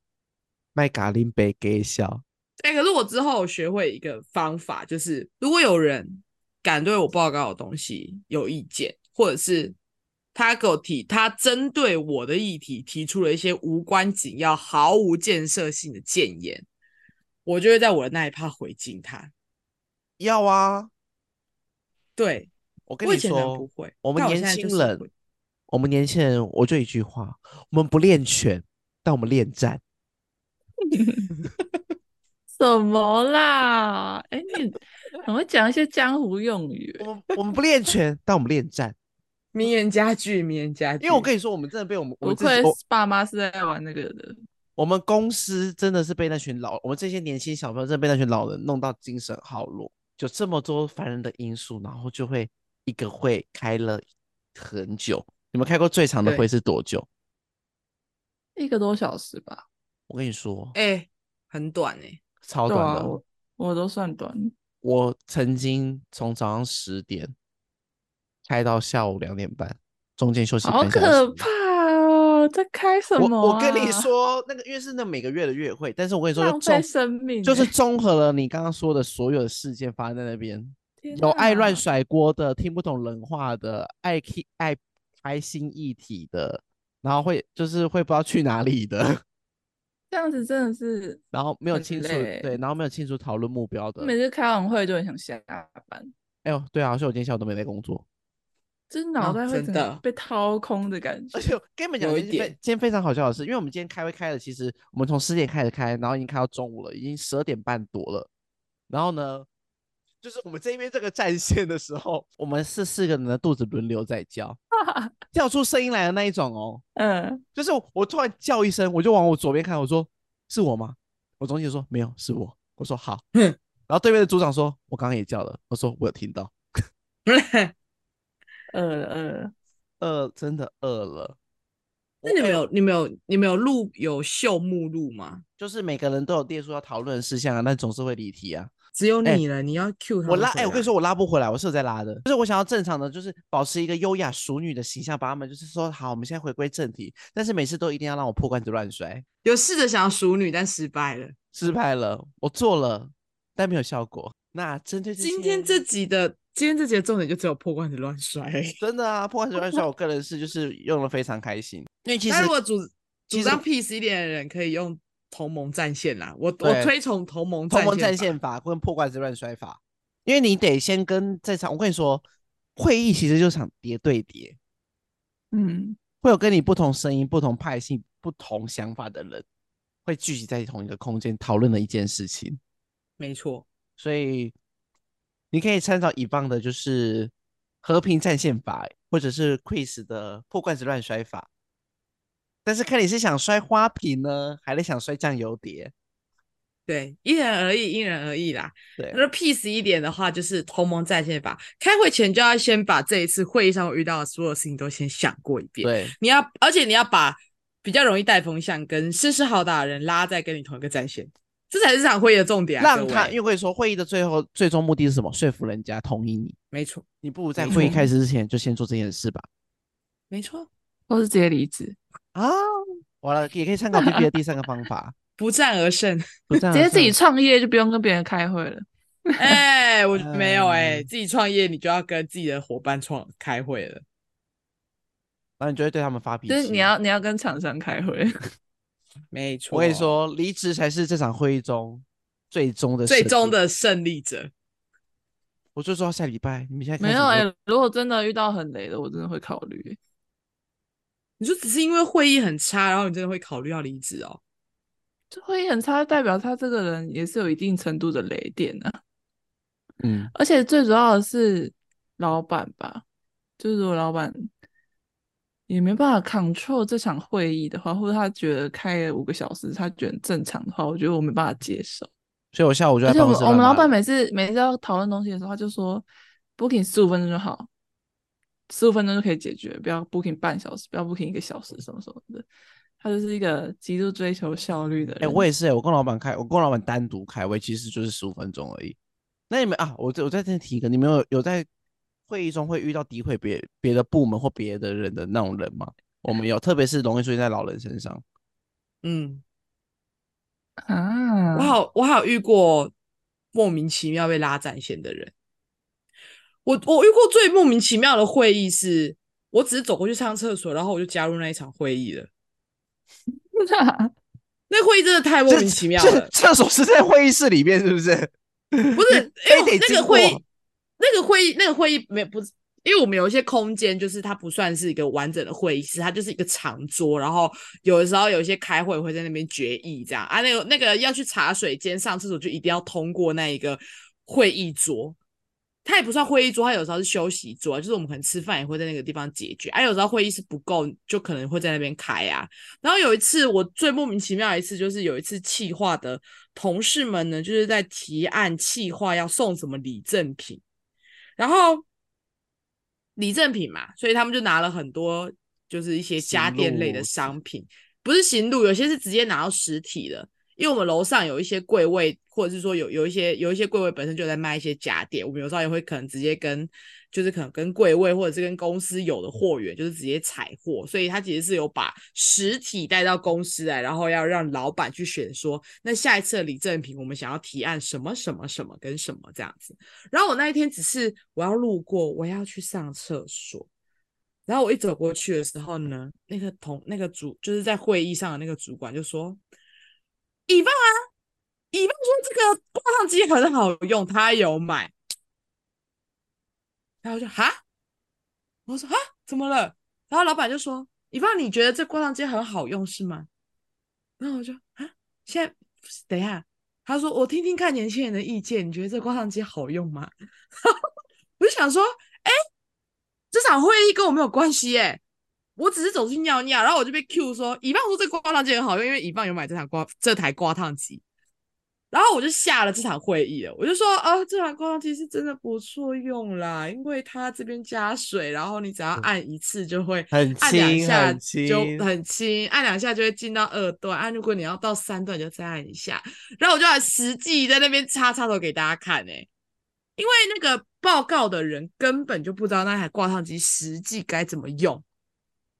麦嘎林杯给笑。哎，可是我之后学会一个方法，就是如果有人敢对我报告的东西有意见，或者是他给我提，他针对我的议题提出了一些无关紧要、毫无建设性的建言。我就会在我的那一趴回敬他，要啊，对，我跟你说，不会，我们年轻人，我们年轻人，我就一句话，我们不练拳，但我们恋战。什么啦？哎、欸，你怎么会讲一些江湖用语？我们我们不练拳，但我们恋战。名言佳句，名言佳句。因为我跟你说，我们真的被我们，不愧爸妈是在玩那个的。我们公司真的是被那群老，我们这些年轻小朋友真的被那群老人弄到精神耗弱，就这么多烦人的因素，然后就会一个会开了很久。你们开过最长的会是多久？一个多小时吧。我跟你说，哎、欸，很短哎、欸，超短的，啊、我，我都算短。我曾经从早上十点开到下午两点半，中间休息。好可怕。在开什么、啊？我我跟你 说，那个因为是那每个月的月会，但是我跟你说，浪费生命、欸，就是综合了你刚刚说的所有的事件发生在那边，有爱乱甩锅的，听不懂人话的，爱爱开心一体的，然后会就是会不知道去哪里的，这样子真的是，然后没有清楚对，然后没有清楚讨论目标的，每次开完会就很想下班。哎呦，对啊，所以我今天下午都没在工作。就是脑袋会真的被掏空的感觉，而且跟你们讲一点，今天非常好笑的是，因为我们今天开会开的，其实我们从十点开始开，然后已经开到中午了，已经十二点半多了。然后呢，就是我们这边这个战线的时候，我们是四个人的肚子轮流在叫，叫出声音来的那一种哦。嗯，就是我突然叫一声，我就往我左边看，我说是我吗？我中间说没有，是我。我说好，然后对面的组长说，我刚刚也叫了，我说我有听到。饿了，饿了，饿，真的饿了。那你们有，你们有，你们有录有秀目录吗？就是每个人都有列出要讨论的事项啊，但总是会离题啊。只有你了，欸、你要 Q 他。我拉，哎、欸，我跟你说，我拉不回来，我是有在拉的。就是我想要正常的，就是保持一个优雅淑女的形象，把他们就是说好，我们现在回归正题。但是每次都一定要让我破罐子乱摔。有试着想要淑女，但失败了，失败了。我做了，但没有效果。那针对今天这集的，今天这节重点就只有破罐子乱摔。真的啊，破罐子乱摔，我个人是就是用的非常开心。因为其实如果主主张 peace 一点的人，可以用。同盟战线啦，我我推崇同盟同盟战线法跟破罐子乱摔法，因为你得先跟在场，我跟你说，会议其实就是场叠对叠，嗯，会有跟你不同声音、不同派系、不同想法的人，会聚集在同一个空间讨论的一件事情，没错，所以你可以参照以方的，就是和平战线法，或者是 Chris 的破罐子乱摔法。但是看你是想摔花瓶呢，还是想摔酱油碟？对，因人而异，因人而异啦。对，那 peace 一点的话，就是同盟战线法。开会前就要先把这一次会议上遇到的所有事情都先想过一遍。对，你要，而且你要把比较容易带风向跟声势浩大的人拉在跟你同一个战线，这才是这场会议的重点啊。让他，因为会说会议的最后最终目的是什么？说服人家同意你。没错，你不如在会议开始之前就先做这件事吧。没错，或是直接离职。啊，完了，也可以参考 B B 的第三个方法，不战而胜，不战而胜，直接自己创业就不用跟别人开会了。哎、欸，我没有哎、欸，自己创业你就要跟自己的伙伴创开会了，那你就会对他们发脾气。就是你要你要跟厂商开会，没错。我跟你说，离职才是这场会议中最终的最终的胜利者。我就说下礼拜你们现在没有哎、欸，如果真的遇到很雷的，我真的会考虑。你说只是因为会议很差，然后你真的会考虑要离职哦？这会议很差，代表他这个人也是有一定程度的雷点啊。嗯，而且最主要的是老板吧，就是如果老板也没办法 control 这场会议的话，或者他觉得开了五个小时，他觉得正常的话，我觉得我没办法接受。所以我下午就在办公室。我们老板每次每次要讨论东西的时候，他就说 booking 十五分钟就好。十五分钟就可以解决，不要 booking 半小时，不要 booking 一个小时，什么什么的。他就是一个极度追求效率的人。哎、欸，我也是、欸，我跟老板开，我跟老板单独开会，其实就是十五分钟而已。那你们啊，我我在这提一个，你们有有在会议中会遇到诋毁别别的部门或别的人的那种人吗？我们有，特别是容易出现在老人身上。嗯，啊，我好我好遇过莫名其妙被拉战线的人。我我遇过最莫名其妙的会议是，我只是走过去上厕所，然后我就加入那一场会议了。那会议真的太莫名其妙了。厕所是在会议室里面，是不是？不是，因为那个会议，那个会议，那个会议没不是，因为我们有一些空间，就是它不算是一个完整的会议室，它就是一个长桌，然后有的时候有一些开会会在那边决议这样啊，那个那个要去茶水间上厕所，就一定要通过那一个会议桌。它也不算会议桌，它有时候是休息桌，就是我们可能吃饭也会在那个地方解决。哎、啊，有时候会议室不够，就可能会在那边开啊。然后有一次，我最莫名其妙一次，就是有一次企划的同事们呢，就是在提案企划要送什么礼赠品，然后礼赠品嘛，所以他们就拿了很多，就是一些家电类的商品，不是行路，有些是直接拿到实体的。因为我们楼上有一些柜位，或者是说有有一些有一些柜位本身就在卖一些家电，我们有时候也会可能直接跟，就是可能跟柜位或者是跟公司有的货源，就是直接采货，所以他其实是有把实体带到公司来，然后要让老板去选说，那下一次的礼赠品我们想要提案什么什么什么跟什么这样子。然后我那一天只是我要路过，我要去上厕所，然后我一走过去的时候呢，那个同那个主就是在会议上的那个主管就说。乙方啊，乙方说这个挂烫机很好用，他有买。然后我就哈，我说哈，怎么了？然后老板就说：“乙方，你觉得这挂烫机很好用是吗？”然后我就啊，现在等一下，他说我听听看年轻人的意见，你觉得这挂烫机好用吗？我就想说，哎，这场会议跟我没有关系耶。我只是走去尿尿，然后我就被 Q 说，乙方说这个挂烫机很好用，因为乙方有买这台挂这台挂烫机。然后我就下了这场会议了，我就说啊，这台挂烫机是真的不错用啦，因为它这边加水，然后你只要按一次就会很轻，按两下就很轻，按两下就会进到二段，按如果你要到三段就再按一下。然后我就来实际在那边插插头给大家看呢、欸，因为那个报告的人根本就不知道那台挂烫机实际该怎么用，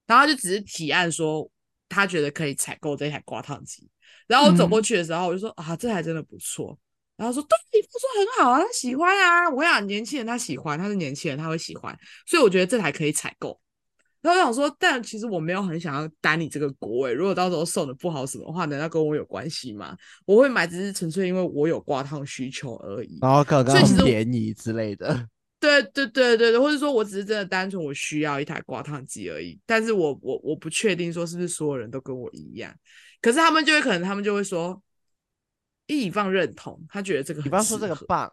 然后就只是提案说他觉得可以采购这台挂烫机。然后我走过去的时候，我就说、嗯、啊，这台真的不错。然后说对，你不说很好啊，他喜欢啊。我跟你讲，年轻人他喜欢，他是年轻人，他会喜欢。所以我觉得这台可以采购。然后我想说，但其实我没有很想要担你这个锅诶。如果到时候送的不好什么的话，难道跟我有关系吗？我会买只是纯粹因为我有挂烫需求而已。然后刚刚很便宜之类的。对对对对对，或者说我只是真的单纯我需要一台挂烫机而已。但是我我我不确定说是不是所有人都跟我一样。可是他们就会可能，他们就会说，乙方认同，他觉得这个，乙方说这个棒，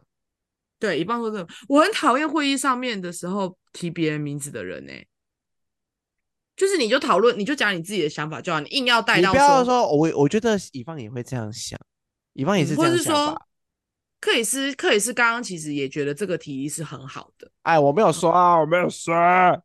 对，乙方说这个，我很讨厌会议上面的时候提别人名字的人呢、欸，就是你就讨论，你就讲你自己的想法就好，你硬要带到说，你不要说，我我觉得乙方也会这样想，乙方也是这样想、嗯，或是说，克里斯克里斯刚刚其实也觉得这个提议是很好的，哎，我没有说啊，我没有说，哎、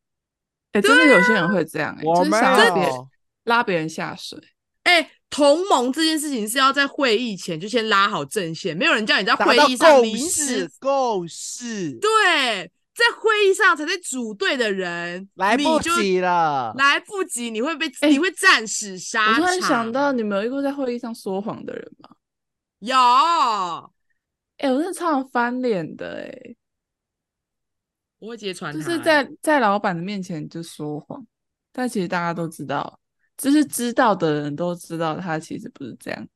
欸，真的有些人会这样、欸，我没有拉别人下水，哎、欸。同盟这件事情是要在会议前就先拉好阵线，没有人叫你在会议上临时共识。对，在会议上才在组队的人来不及了，来不及，你会被、欸、你会战死沙场。我突然想到，你们有遇过在会议上说谎的人吗？有，哎、欸，我真的超常翻脸的哎、欸，我会揭穿他、欸，就是在在老板的面前就说谎，但其实大家都知道。就是知道的人都知道，他其实不是这样，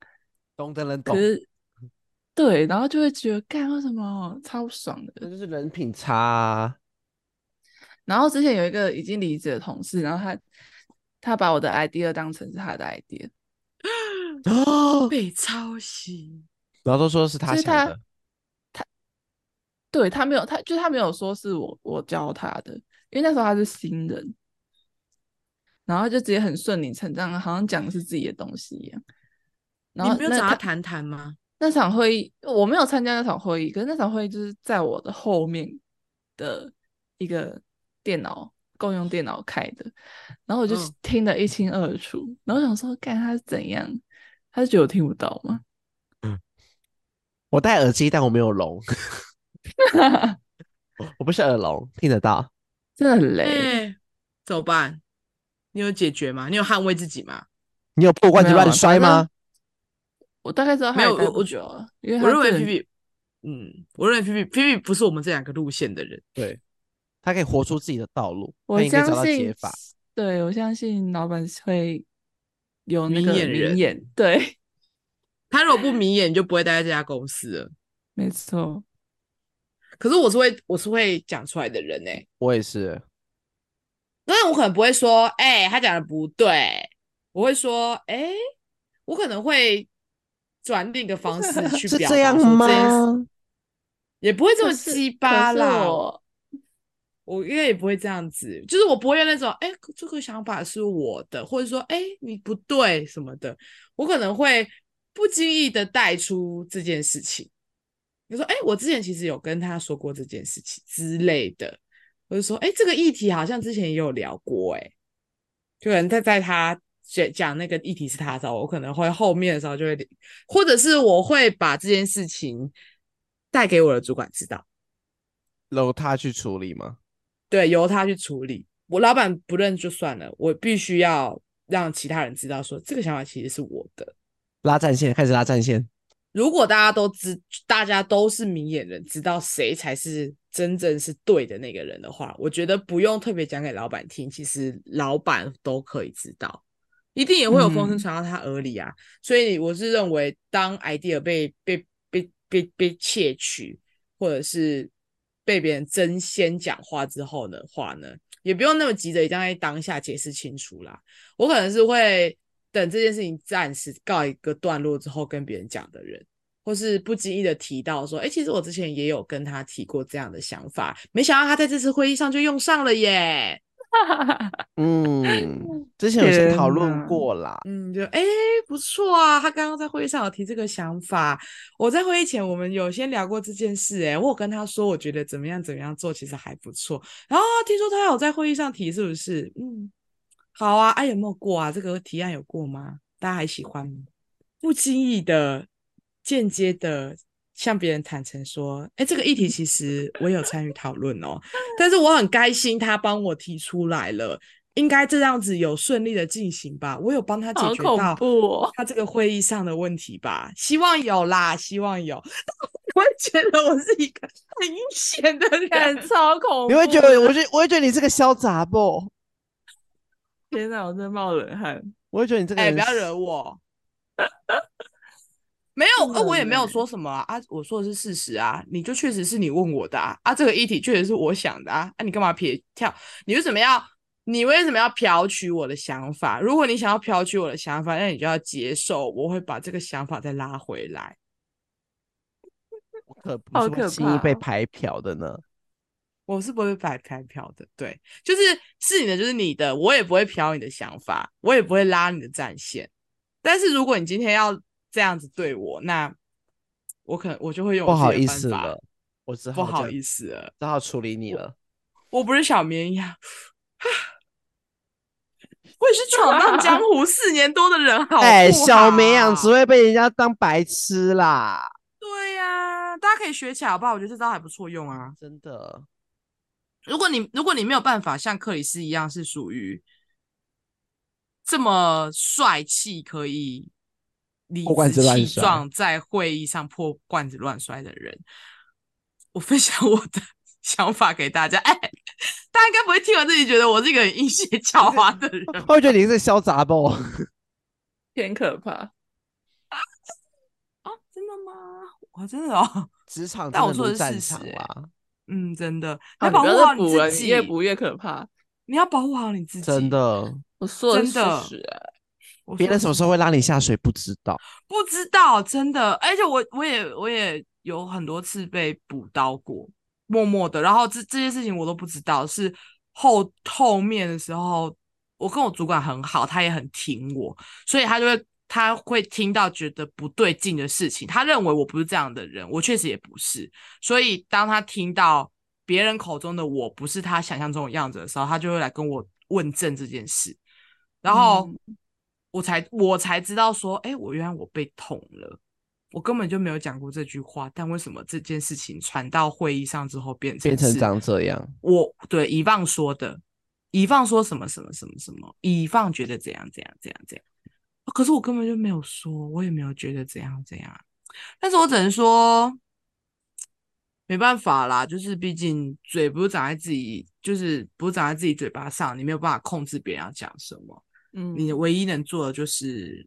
懂的人懂。可是，对，然后就会觉得，干为什么超爽的？这就是人品差啊。然后之前有一个已经离职的同事，然后他他把我的 idea 当成是他的 idea，哦，被抄袭，然后都说是他想的。对他没有，他就他没有说是我我教他的，因为那时候他是新人。然后就直接很顺理成章，好像讲的是自己的东西一样。然后你没有找他谈谈吗？那场会议我没有参加那场会议，可是那场会议就是在我的后面的一个电脑共用电脑开的，然后我就听得一清二楚。嗯、然后我想说，看他是怎样？他是觉得我听不到吗？嗯，我戴耳机，但我没有聋，我不是耳聋，听得到，真的很累，欸、怎么办？你有解决吗？你有捍卫自己吗？你有破罐子乱摔吗？我大概知道没有，我我因为我认为 P P，嗯，我认为 P P P P 不是我们这两个路线的人。对，他可以活出自己的道路，我相信，他应该找到解法。对，我相信老板会有那个明眼人。明眼对，他如果不明眼，就不会待在这家公司了。没错。可是我是会，我是会讲出来的人呢、欸。我也是。但是我可能不会说，哎、欸，他讲的不对。我会说，哎、欸，我可能会转另一个方式去 表达。这样吗？也不会这么鸡巴啦。我，我应该也不会这样子，就是我不会用那种，哎、欸，这个想法是我的，或者说，哎、欸，你不对什么的。我可能会不经意的带出这件事情。你说，哎、欸，我之前其实有跟他说过这件事情之类的。我就说，哎、欸，这个议题好像之前也有聊过、欸，哎，就可能在在他讲讲那个议题是他的时候，我可能会后面的时候就会，或者是我会把这件事情带给我的主管知道，由他去处理吗？对，由他去处理。我老板不认就算了，我必须要让其他人知道说，说这个想法其实是我的。拉战线，开始拉战线。如果大家都知，大家都是明眼人，知道谁才是真正是对的那个人的话，我觉得不用特别讲给老板听，其实老板都可以知道，一定也会有风声传到他耳里啊。嗯、所以我是认为，当 idea 被被被被被窃取，或者是被别人争先讲话之后的话呢，也不用那么急着一定要在当下解释清楚啦。我可能是会。等这件事情暂时告一个段落之后，跟别人讲的人，或是不经意的提到说，哎、欸，其实我之前也有跟他提过这样的想法，没想到他在这次会议上就用上了耶。嗯，之前有先讨论过啦。嗯，就哎、欸、不错啊，他刚刚在会议上有提这个想法。我在会议前我们有先聊过这件事、欸，哎，我有跟他说我觉得怎么样怎么样做其实还不错。然后听说他有在会议上提，是不是？嗯，好啊，哎、啊、有没有过啊？这个提案有过吗？大家还喜欢吗？不经意的、间接的。向别人坦诚说：“哎，这个议题其实我有参与讨论哦，但是我很开心他帮我提出来了，应该这样子有顺利的进行吧？我有帮他解决到他这个会议上的问题吧？希望有啦，希望有。我会觉得我是一个很阴险的人，超恐怖。你会觉得，我觉我会觉得你是个潇洒不？天哪，我真的冒冷汗。我会觉得你这个人，哎，不要惹我。”没有，呃，我也没有说什么啊，啊，我说的是事实啊，你就确实是你问我的啊，啊，这个议题确实是我想的啊，啊，你干嘛撇跳？你为什么要？你为什么要剽取我的想法？如果你想要剽取我的想法，那你就要接受，我会把这个想法再拉回来。我可不是会轻易被排嫖的呢，我是不会被白白嫖的，对，就是是你的就是你的，我也不会剽你的想法，我也不会拉你的战线。但是如果你今天要。这样子对我，那我可能我就会用不好意思了，我只好不好意思了，只好处理你了。我，我不是小绵羊，我也是闯荡江 湖四年多的人好，好。哎、欸，小绵羊只会被人家当白痴啦。对呀、啊，大家可以学起来好不好？我觉得这招还不错用啊，真的。如果你如果你没有办法像克里斯一样是属于这么帅气，可以。理直气壮在会议上破罐子乱摔的人，我分享我的 想法给大家。哎，大家应该不会听完自己觉得我是一个很阴险狡猾的人，会觉得你是潇洒不？偏可怕啊！真的吗？我真的哦，职场，但我说的是事实啊。嗯，真的，要保护好你自己，越补越可怕。你要保护好你自己，真的，我说的是事实。别人什么时候会拉你下水？不知道，不知道，真的。而且我我也我也有很多次被补刀过，默默的。然后这这些事情我都不知道，是后后面的时候，我跟我主管很好，他也很挺我，所以他就会他会听到觉得不对劲的事情，他认为我不是这样的人，我确实也不是。所以当他听到别人口中的我不是他想象中的样子的时候，他就会来跟我问证这件事，然后。嗯我才我才知道说，哎、欸，我原来我被捅了，我根本就没有讲过这句话，但为什么这件事情传到会议上之后变成变成长这样？我对乙方说的，乙方说什么什么什么什么，乙方觉得怎样怎样怎样怎样，可是我根本就没有说，我也没有觉得怎样怎样，但是我只能说，没办法啦，就是毕竟嘴不是长在自己，就是不是长在自己嘴巴上，你没有办法控制别人要讲什么。嗯，你唯一能做的就是，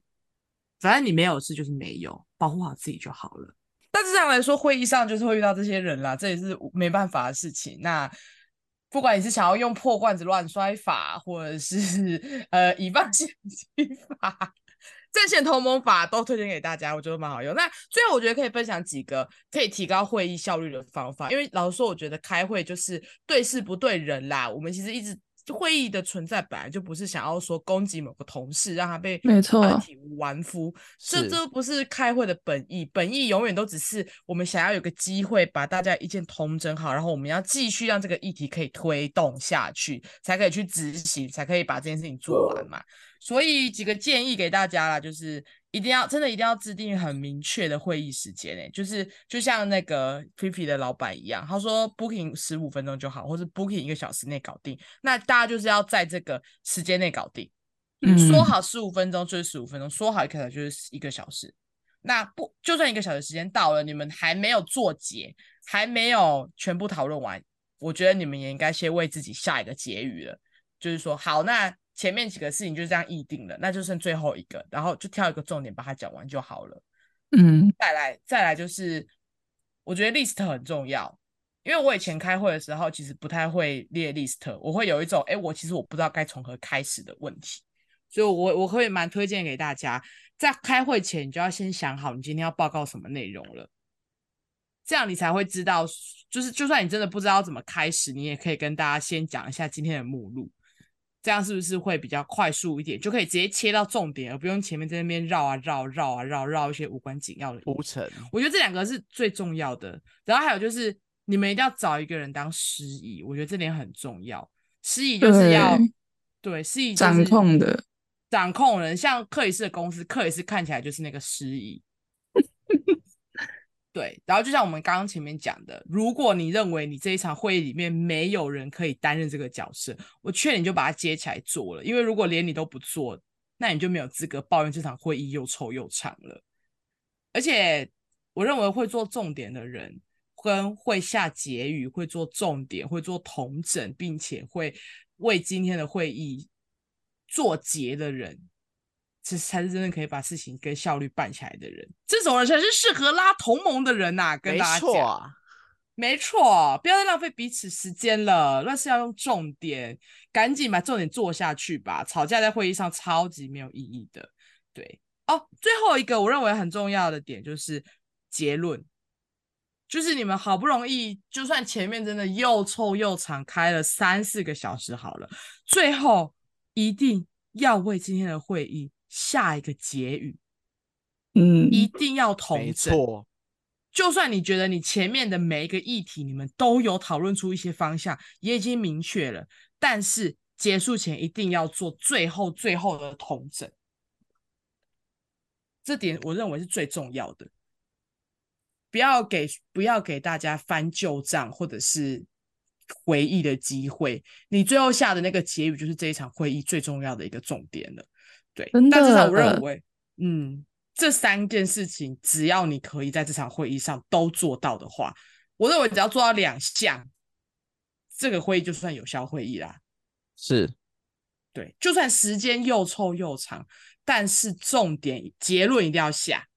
反正你没有事就是没有，保护好自己就好了。但是这样来说，会议上就是会遇到这些人啦，这也是没办法的事情。那不管你是想要用破罐子乱摔法，或者是 呃以棒献计法、战线同盟法，都推荐给大家，我觉得蛮好用。那最后我觉得可以分享几个可以提高会议效率的方法，因为老实说，我觉得开会就是对事不对人啦。我们其实一直。会议的存在本来就不是想要说攻击某个同事，让他被没错体无完肤，这这不是开会的本意。本意永远都只是我们想要有个机会把大家意见统整好，然后我们要继续让这个议题可以推动下去，才可以去执行，才可以把这件事情做完嘛。所以几个建议给大家啦，就是。一定要真的一定要制定很明确的会议时间诶，就是就像那个 Pipi 的老板一样，他说 Booking 十五分钟就好，或是 Booking 一个小时内搞定。那大家就是要在这个时间内搞定。嗯，说好十五分钟就是十五分钟，说好一个小时就是一个小时。那不就算一个小时时间到了，你们还没有做结，还没有全部讨论完，我觉得你们也应该先为自己下一个结语了，就是说好那。前面几个事情就这样议定了，那就剩最后一个，然后就挑一个重点把它讲完就好了。嗯，再来再来就是，我觉得 list 很重要，因为我以前开会的时候其实不太会列 list，我会有一种哎，我其实我不知道该从何开始的问题，所以我我会蛮推荐给大家，在开会前你就要先想好你今天要报告什么内容了，这样你才会知道，就是就算你真的不知道怎么开始，你也可以跟大家先讲一下今天的目录。这样是不是会比较快速一点，就可以直接切到重点，而不用前面在那边绕啊绕绕啊绕绕一些无关紧要的铺陈？我觉得这两个是最重要的。然后还有就是，你们一定要找一个人当司仪，我觉得这点很重要。司仪就是要对司仪掌控的掌控人，像克里斯的公司，克里斯看起来就是那个司仪。对，然后就像我们刚刚前面讲的，如果你认为你这一场会议里面没有人可以担任这个角色，我劝你就把它接起来做了，因为如果连你都不做，那你就没有资格抱怨这场会议又臭又长了。而且，我认为会做重点的人，跟会下结语、会做重点、会做同整，并且会为今天的会议做结的人。这才是真的可以把事情跟效率办起来的人，这种人才是适合拉同盟的人呐、啊！跟大家讲，没错，没错，不要再浪费彼此时间了，那是要用重点，赶紧把重点做下去吧。吵架在会议上超级没有意义的。对哦，最后一个我认为很重要的点就是结论，就是你们好不容易，就算前面真的又臭又长，开了三四个小时好了，最后一定要为今天的会议。下一个结语，嗯，一定要同整。没错，就算你觉得你前面的每一个议题，你们都有讨论出一些方向，也已经明确了，但是结束前一定要做最后最后的统整。这点我认为是最重要的，不要给不要给大家翻旧账或者是回忆的机会。你最后下的那个结语，就是这一场会议最重要的一个重点了。对，但至少我认为，嗯，这三件事情，只要你可以在这场会议上都做到的话，我认为只要做到两项，这个会议就算有效会议啦。是，对，就算时间又臭又长，但是重点结论一定要下，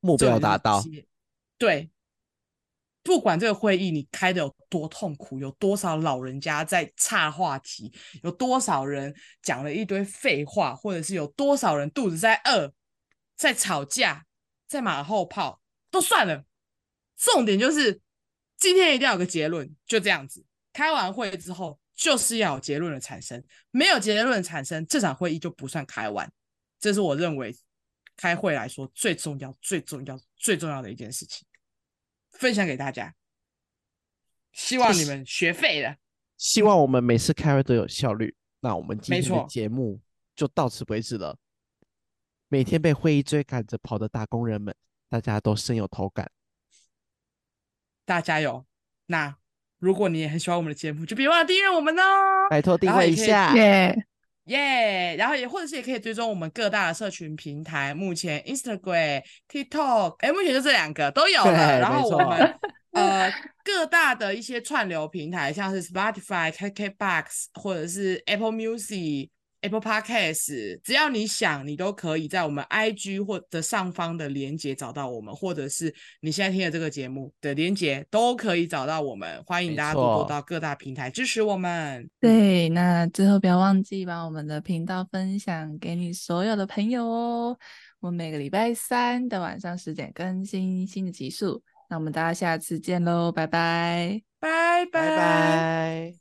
目标达到，对。不管这个会议你开的有多痛苦，有多少老人家在岔话题，有多少人讲了一堆废话，或者是有多少人肚子在饿，在吵架，在马后炮，都算了。重点就是今天一定要有个结论，就这样子。开完会之后，就是要有结论的产生，没有结论的产生，这场会议就不算开完。这是我认为开会来说最重要、最重要、最重要的一件事情。分享给大家，希望你们学废了。希望我们每次开会都有效率。那我们今天的节目就到此为止了。每天被会议追赶着跑的打工人们，大家都深有同感。大家加油！那如果你也很喜欢我们的节目，就别忘了订阅我们哦。拜托订阅一下，耶耶！然后也或者是也可以追踪我们各大的社群平台，目前 Instagram、TikTok，哎，目前就这两个都有了。然后我们 呃各大的一些串流平台，像是 Spotify、KKBox 或者是 Apple Music。Apple Podcast，只要你想，你都可以在我们 IG 或者上方的连接找到我们，或者是你现在听的这个节目的连接都可以找到我们。欢迎大家多多到各大平台支持我们。对，那最后不要忘记把我们的频道分享给你所有的朋友哦。我们每个礼拜三的晚上十点更新新的集数。那我们大家下次见喽，拜拜，拜拜拜。